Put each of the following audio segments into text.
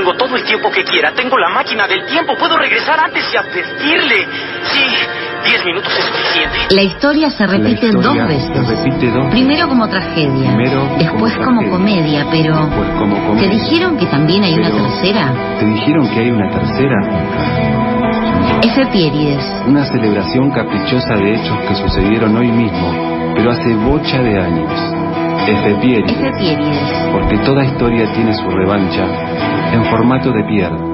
Tengo todo el tiempo que quiera. Tengo la máquina del tiempo. Puedo regresar antes y advertirle. Sí, diez minutos es suficiente. La historia se repite La dos historia veces. se repite dos Primero como tragedia, Primero después como como comedia, pero Después como comedia. ¿te dijeron que también hay una Pero- tercera? ¿Te dijeron que hay una tercera? Efemérides. Una celebración caprichosa de hechos que sucedieron hoy mismo, pero hace bocha de años. Efemérides. Porque toda historia tiene su revancha en formato de piedra.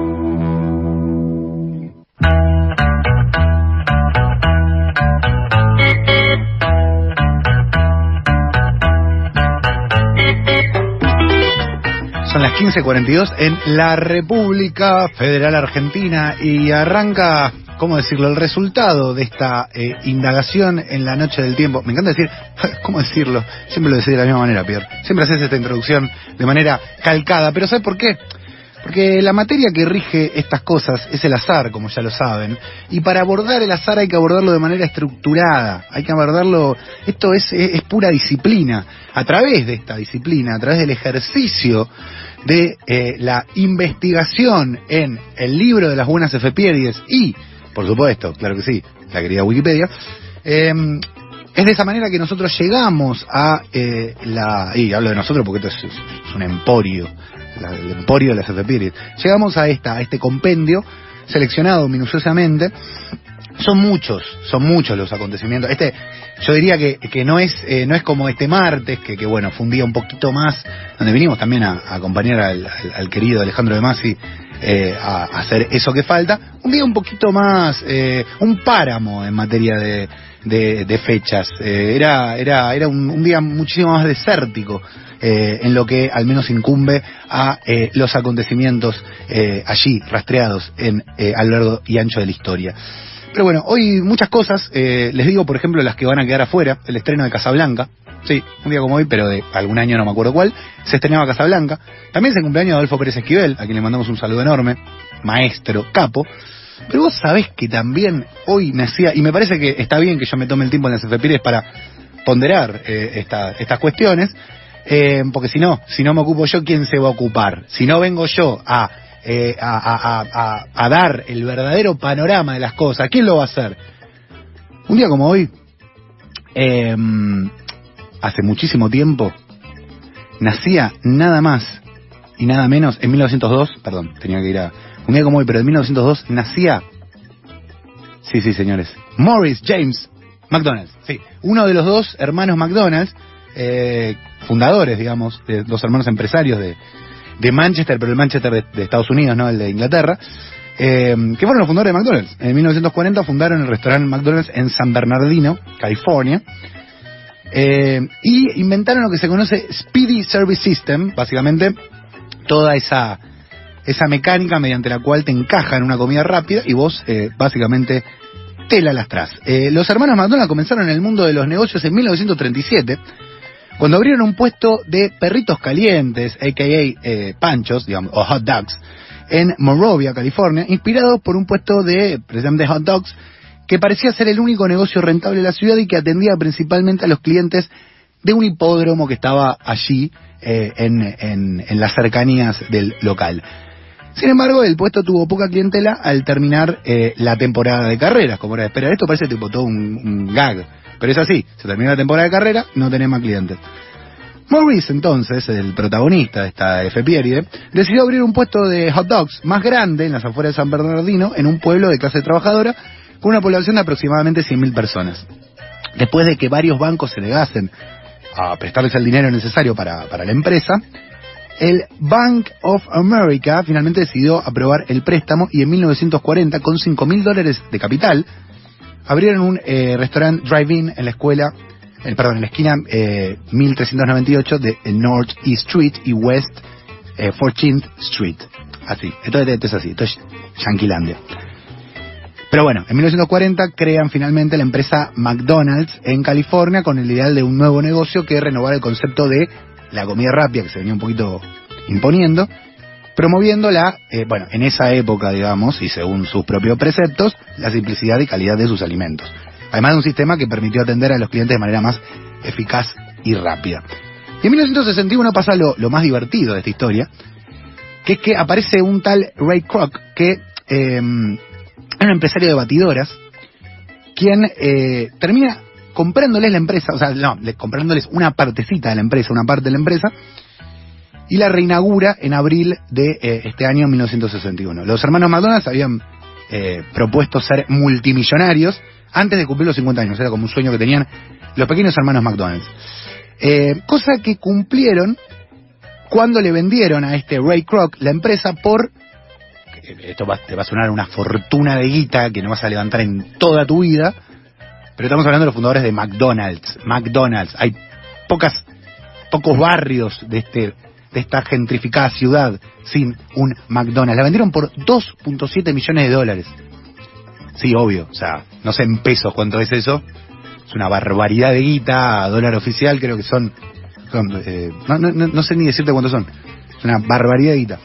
Son las 15.42 en la República Federal Argentina y arranca, ¿cómo decirlo?, el resultado de esta eh, indagación en la noche del tiempo. Me encanta decir, ¿cómo decirlo? Siempre lo decís de la misma manera, Pierre. Siempre haces esta introducción de manera calcada, pero ¿sabes por qué? Porque la materia que rige estas cosas es el azar, como ya lo saben, y para abordar el azar hay que abordarlo de manera estructurada, hay que abordarlo, esto es, es, pura disciplina, a través de esta disciplina, a través del ejercicio de eh, la investigación en el libro de las buenas efemérides y, por supuesto, claro que sí, la querida Wikipedia, eh, es de esa manera que nosotros llegamos a eh, la... Y hablo de nosotros porque esto es, un emporio, la- el emporio de las efemérides. Llegamos a, esta, a este compendio seleccionado minuciosamente. Son muchos, son muchos los acontecimientos. Este, yo diría que, que no es eh, no es como este martes, que, que bueno, fue un día un poquito más, donde vinimos también a, acompañar al- al querido Alejandro de Masi eh, a, hacer eso que falta. Un día un poquito más, eh, un páramo en materia de, de, fechas. Eh, era era, era un, día muchísimo más desértico. eh, en lo que al menos incumbe a eh, los acontecimientos allí rastreados en a lo largo y ancho de la historia. Pero bueno, hoy muchas cosas, eh, les digo por ejemplo las que van a quedar afuera, el estreno de Casablanca, sí, un día como hoy, pero de algún año no me acuerdo cuál, se estrenaba Casablanca, también se cumpleaños de Adolfo Pérez Esquivel, a quien le mandamos un saludo enorme, maestro, capo, pero vos sabés que también hoy nacía, y me parece que está bien que yo me tome el tiempo en las efemérides para ponderar eh, esta- estas cuestiones, eh, porque si no, si no me ocupo yo, ¿quién se va a ocupar? Si no vengo yo a, eh, a, dar el verdadero panorama de las cosas, ¿quién lo va a hacer? Un día como hoy, eh, hace muchísimo tiempo, nacía nada más y nada menos, en 1902, perdón, tenía que ir a... Un día como hoy, pero en 1902 nacía... Sí, sí, señores. Morris James McDonald's, sí. Uno de los dos hermanos McDonald's, eh, fundadores, digamos, de los hermanos empresarios de, de Manchester, pero el Manchester de, Estados Unidos, no el de Inglaterra, eh, que fueron los fundadores de McDonald's. En 1940 fundaron el restaurante McDonald's en San Bernardino, California, eh, y inventaron lo que se conoce Speedy Service System, básicamente toda esa esa mecánica mediante la cual te encajan una comida rápida y vos eh, básicamente te la lastras. Eh, los hermanos McDonald's comenzaron en el mundo de los negocios en 1937 cuando abrieron un puesto de perritos calientes, a.k.a. eh, panchos, digamos, o hot dogs, en Monrovia, California, inspirados por un puesto de, precisamente, hot dogs, que parecía ser el único negocio rentable de la ciudad y que atendía principalmente a los clientes de un hipódromo que estaba allí eh, en, en- en las cercanías del local. Sin embargo, el puesto tuvo poca clientela al terminar eh, la temporada de carreras, como era de esperar. Esto parece tipo todo un, un gag, pero es así. Se termina la temporada de carrera, no tenés más clientes. Morris, entonces, el protagonista de esta efeméride, decidió abrir un puesto de hot dogs más grande en las afueras de San Bernardino, en un pueblo de clase trabajadora, con una población de aproximadamente 100.000 personas. Después de que varios bancos se negasen a prestarles el dinero necesario para, para la empresa, el Bank of America finalmente decidió aprobar el préstamo y en 1940, con 5 mil dólares de capital, abrieron un eh, restaurante drive-in en la escuela, eh, perdón, en la esquina eh, 1398 de North East Street y West eh, 14th Street. Así, esto, es- esto es así, esto es Yanquilandia. Pero bueno, en 1940 crean finalmente la empresa McDonald's en California con el ideal de un nuevo negocio que renovar el concepto de la comida rápida que se venía un poquito imponiendo, promoviendo la, eh, bueno, en esa época, digamos, y según sus propios preceptos, la simplicidad y calidad de sus alimentos. Además de un sistema que permitió atender a los clientes de manera más eficaz y rápida. Y en 1961 pasa lo, lo más divertido de esta historia, que es que aparece un tal Ray Kroc, que eh, un empresario de batidoras, quien eh, termina comprándoles la empresa, o sea, no, le- comprándoles una partecita de la empresa, una parte de la empresa, y la reinaugura en abril de eh, este año 1961. Los hermanos McDonald's habían eh, propuesto ser multimillonarios antes de cumplir los 50 años, era como un sueño que tenían los pequeños hermanos McDonald's. Eh, cosa que cumplieron cuando le vendieron a este Ray Kroc la empresa por esto te va a sonar una fortuna de guita que no vas a levantar en toda tu vida, pero estamos hablando de los fundadores de McDonald's. McDonald's, hay pocas, pocos barrios de este, de esta gentrificada ciudad sin un McDonald's. La vendieron por 2.7 millones de dólares. Sí, obvio, o sea, no sé en pesos cuánto es eso. Es una barbaridad de guita, dólar oficial creo que son, son, eh, no, no, no- sé ni decirte cuántos son. Es una barbaridad de guita.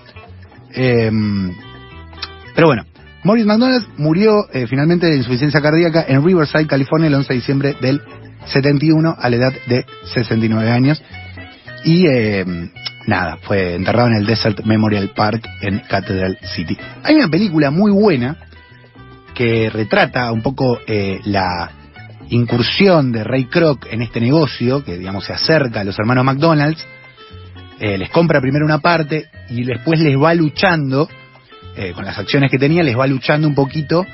Em, pero bueno, Morris McDonald murió eh, finalmente de insuficiencia cardíaca en Riverside, California, el 11 de diciembre del 71 a la edad de 69 años. Y eh, nada, fue enterrado en el Desert Memorial Park en Cathedral City. Hay una película muy buena que retrata un poco eh, la incursión de Ray Kroc en este negocio, que digamos se acerca a los hermanos McDonald's, eh, les compra primero una parte y después les va luchando, eh, con las acciones que tenía, les va luchando un poquito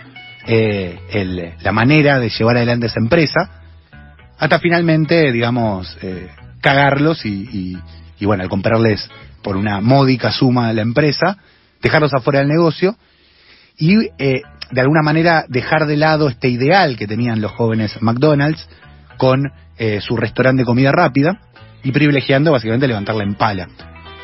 eh, el- la manera de llevar adelante esa empresa, hasta finalmente, digamos, cagarlos y- y, bueno, al comprarles por una módica suma la empresa, dejarlos afuera del negocio y eh, de alguna manera dejar de lado este ideal que tenían los jóvenes McDonald's con eh, su restaurante de comida rápida y privilegiando básicamente levantarla en pala.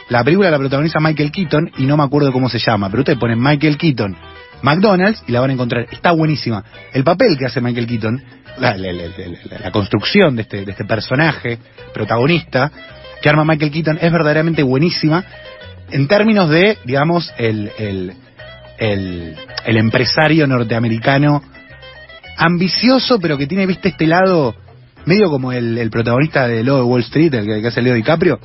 La película la protagoniza Michael Keaton y no me acuerdo cómo se llama, pero ustedes ponen Michael Keaton, McDonald's y la van a encontrar. Está buenísima. El papel que hace Michael Keaton, la- la construcción de este, de este personaje protagonista que arma Michael Keaton es verdaderamente buenísima en términos de, digamos, el, el, el, el empresario norteamericano ambicioso, pero que tiene, viste, este lado medio como el, el protagonista de Lobo de Wall Street, el que, que hace Leo DiCaprio,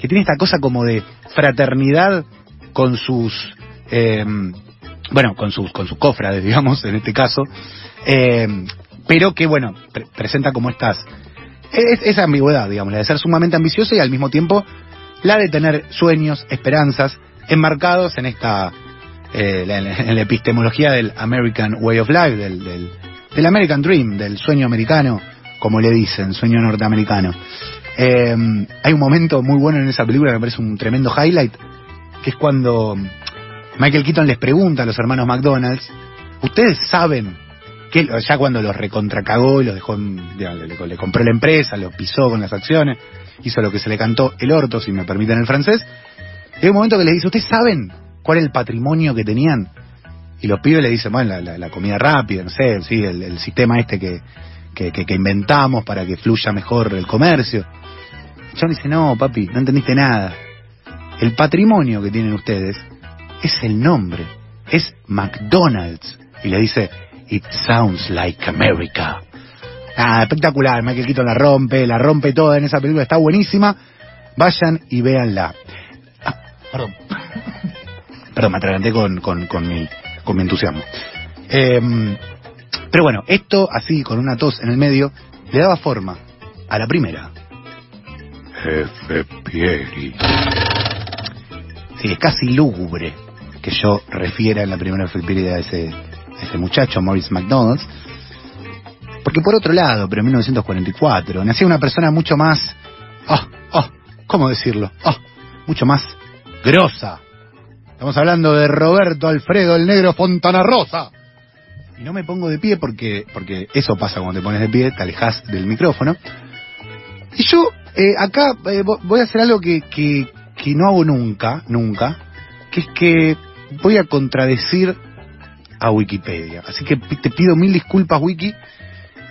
que tiene esta cosa como de fraternidad con sus, eh, bueno, con sus, con sus cofrades, digamos, en este caso, eh, pero que, bueno, pre- presenta como estas, es- esa ambigüedad, digamos, la de ser sumamente ambicioso y al mismo tiempo la de tener sueños, esperanzas, enmarcados en esta, eh, la- en la epistemología del American Way of Life, del, del, del American Dream, del sueño americano, como le dicen, sueño norteamericano. Eh, hay un momento muy bueno en esa película que me parece un tremendo highlight, que es cuando Michael Keaton les pregunta a los hermanos McDonald's, ¿ustedes saben ya cuando los recontracagó y los dejó, le, compró la empresa, los pisó con las acciones, hizo lo que se le cantó el orto, si me permiten el francés, hay un momento que les dice, ¿ustedes saben cuál es el patrimonio que tenían? Y los pibes le dicen, bueno, la, comida rápida, no sé, sí, el, sistema este que, que, que- que inventamos para que fluya mejor el comercio. John dice, no, papi, no entendiste nada. El patrimonio que tienen ustedes es el nombre, es McDonald's. Y le dice, it sounds like America. Ah, espectacular, Michael Keaton la rompe, la rompe toda en esa película, está buenísima. Vayan y véanla. Ah, perdón. Perdón, me atraganté con, con, con, mi, con mi entusiasmo. Em, pero bueno, esto así, con una tos en el medio, le daba forma a la primera. Jefe Pieri. Sí, es casi lúgubre que yo refiera en la primera efeméride a ese, a ese muchacho, Maurice McDonald. Porque por otro lado, pero en 1944, nacía una persona mucho más... ah ah ¿Cómo decirlo? ah mucho más grosa. Estamos hablando de Roberto Alfredo el Negro Fontana Rosa. Y no me pongo de pie porque, porque eso pasa cuando te pones de pie, te alejas del micrófono. Y yo eh, acá eh, vo- voy a hacer algo que, que, que no hago nunca, nunca, que es que voy a contradecir a Wikipedia. Así que te pido mil disculpas, Wiki,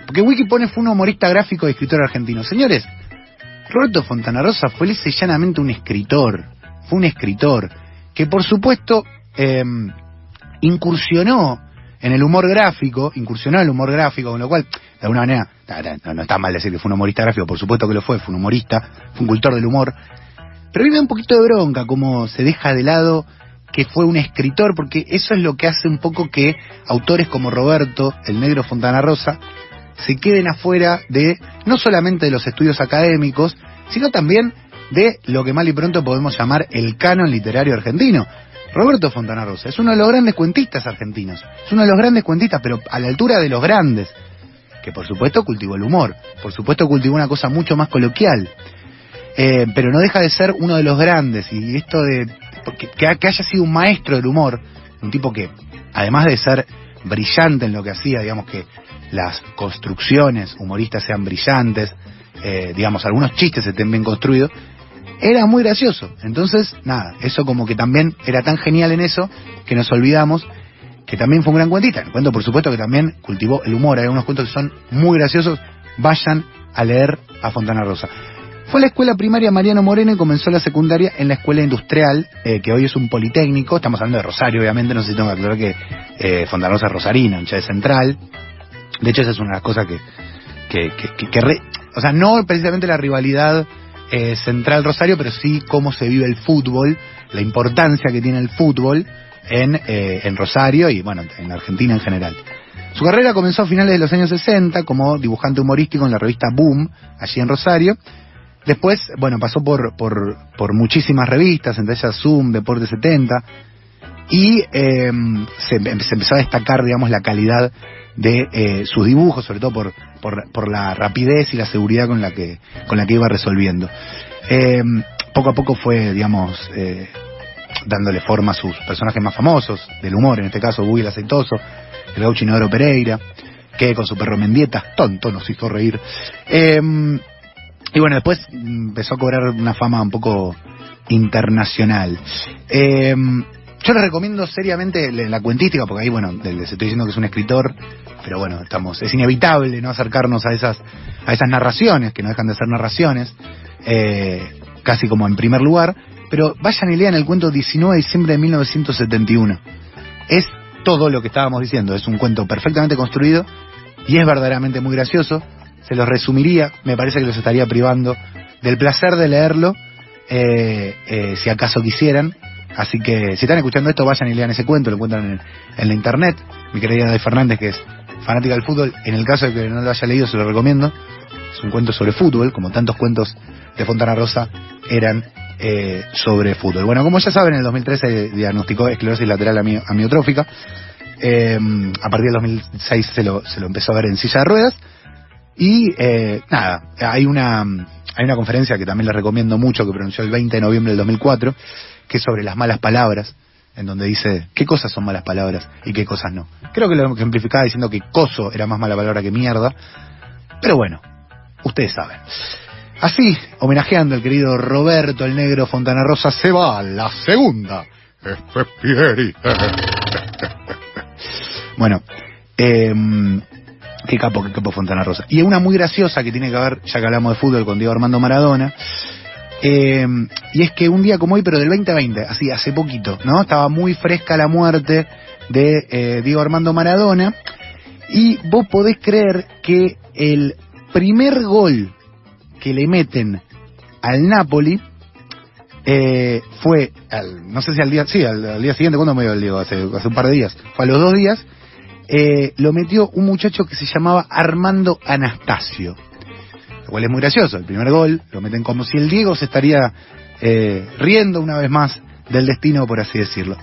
porque Wiki pone fue un humorista gráfico y escritor argentino. Señores, Roberto Fontana Rosa fue lisa y llanamente un escritor, fue un escritor que por supuesto eh, incursionó en el humor gráfico, incursionó en el humor gráfico, con lo cual, de alguna manera, no, está mal decir que fue un humorista gráfico, por supuesto que lo fue, fue un humorista, fue un cultor del humor, pero a un poquito de bronca cómo se deja de lado que fue un escritor, porque eso es lo que hace un poco que autores como Roberto, el negro Fontana Rosa, se queden afuera de no solamente de los estudios académicos, sino también de lo que mal y pronto podemos llamar el canon literario argentino. Roberto Fontana Rosa es uno de los grandes cuentistas argentinos, es uno de los grandes cuentistas, pero a la altura de los grandes, que por supuesto cultivó el humor, por supuesto cultivó una cosa mucho más coloquial, eh, pero no deja de ser uno de los grandes, y esto de que, que haya sido un maestro del humor, un tipo que, además de ser brillante en lo que hacía, digamos que las construcciones humoristas sean brillantes, eh, digamos, algunos chistes estén bien construidos, era muy gracioso. Entonces, nada, eso como que también era tan genial en eso que nos olvidamos que también fue un gran cuentista. El cuento, por supuesto, que también cultivó el humor. Hay unos cuentos que son muy graciosos. Vayan a leer a Fontana Rosa. Fue a la escuela primaria Mariano Moreno y comenzó la secundaria en la escuela industrial, eh, que hoy es un politécnico. Estamos hablando de Rosario, obviamente, no sé si tengo que aclarar que eh, es rosarina, hincha de central. De hecho, esa es una de las cosas que, que, que, que- que re- o sea, no precisamente la rivalidad eh, central Rosario, pero sí cómo se vive el fútbol, la importancia que tiene el fútbol en, eh, en Rosario y bueno, en Argentina en general. Su carrera comenzó a finales de los años 60 como dibujante humorístico en la revista Boom, allí en Rosario. Después, bueno, pasó por, por, por muchísimas revistas, entre ellas Zoom, Deporte 70, y eh, se, se empezó a destacar, digamos, la calidad de eh, sus dibujos, sobre todo por, por, por la rapidez y la seguridad con la que, con la que iba resolviendo. Eh, poco a poco fue, digamos, eh, dándole forma a sus personajes más famosos, del humor, en este caso Buggy el Aceitoso, el gaucho Inodoro Pereira, que con su perro Mendieta, tonto, nos hizo reír. Y bueno, después empezó a cobrar una fama un poco internacional. Eh, yo les recomiendo seriamente la cuentística, porque ahí, bueno, les estoy diciendo que es un escritor, pero bueno, estamos, es inevitable no acercarnos a esas, a esas narraciones, que no dejan de ser narraciones, eh, casi como en primer lugar, pero vayan y lean el cuento 19 de diciembre de 1971. Es todo lo que estábamos diciendo, es un cuento perfectamente construido y es verdaderamente muy gracioso. Se los resumiría, me parece que los estaría privando del placer de leerlo, eh, eh, si acaso quisieran. Así que si están escuchando esto, vayan y lean ese cuento, lo encuentran en, en la internet. Mi querida Day Fernández, que es fanática del fútbol, en el caso de que no lo haya leído, se lo recomiendo. Es un cuento sobre fútbol, como tantos cuentos de Fontana Rosa eran eh, sobre fútbol. Bueno, como ya saben, en el 2013 diagnosticó esclerosis lateral ami- amiotrófica. Eh, a partir del 2006 se lo, se lo empezó a ver en silla de ruedas. Y eh, nada, hay una, hay una conferencia que también les recomiendo mucho que pronunció el 20 de noviembre del 2004, que es sobre las malas palabras, en donde dice qué cosas son malas palabras y qué cosas no. Creo que lo ejemplificaba diciendo que coso era más mala palabra que mierda, pero bueno, ustedes saben. Así, homenajeando al querido Roberto el Negro Fontana Rosa, se va a la segunda. Bueno, eh, qué capo, qué capo Fontana Rosa. Y una muy graciosa que tiene que ver, ya que hablamos de fútbol con Diego Armando Maradona, eh, y es que un día como hoy, pero del 2020, así, hace poquito, ¿no? Estaba muy fresca la muerte de eh, Diego Armando Maradona, y vos podés creer que el primer gol que le meten al Napoli eh, fue, al- no sé si al día, sí, al, día siguiente, ¿cuándo me dio el Diego? Hace, hace un par de días. Fue a los dos días, eh, lo metió un muchacho que se llamaba Armando Anastasio. Lo cual es muy gracioso. El primer gol lo meten como si el Diego se estaría eh, riendo una vez más del destino, por así decirlo.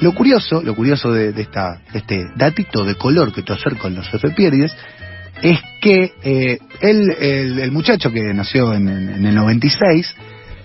Lo curioso, lo curioso de, esta, este datito de color que te acerco en los efemérides es que eh, él, el, el muchacho que nació en- en el 96,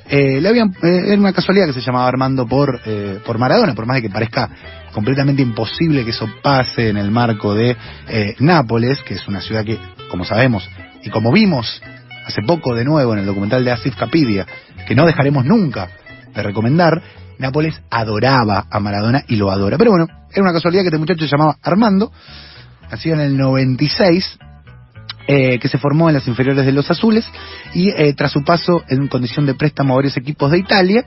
eh, le habían, eh, era una casualidad que se llamaba Armando por, eh, por Maradona, por más de que parezca completamente imposible que eso pase en el marco de eh, Nápoles, que es una ciudad que, como sabemos, y como vimos hace poco de nuevo en el documental de Asif Capidia, que no dejaremos nunca de recomendar, Nápoles adoraba a Maradona y lo adora. Pero bueno, era una casualidad que este muchacho se llamaba Armando, nacido en el 96, eh, que se formó en las inferiores de los Azules y eh, tras su paso en condición de préstamo a varios equipos de Italia,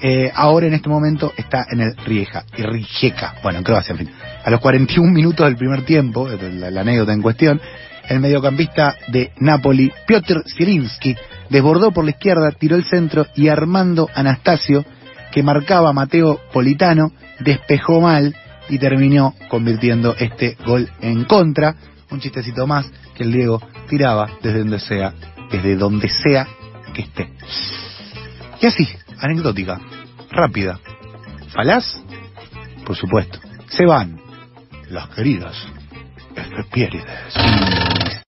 eh, ahora en este momento está en el Rieja, y Rijeka, bueno, en Croacia, en fin. A los 41 minutos del primer tiempo, eh, la, la anécdota en cuestión, el mediocampista de Napoli, Piotr Zielinski, desbordó por la izquierda, tiró el centro y Armando Anastasio que marcaba Mateo Politano, despejó mal y terminó convirtiendo este gol en contra. Un chistecito más que el Diego tiraba desde donde sea, desde donde sea que esté. Y así, anecdótica, rápida. ¿Falaz? Por supuesto. Se van las queridas efemérides.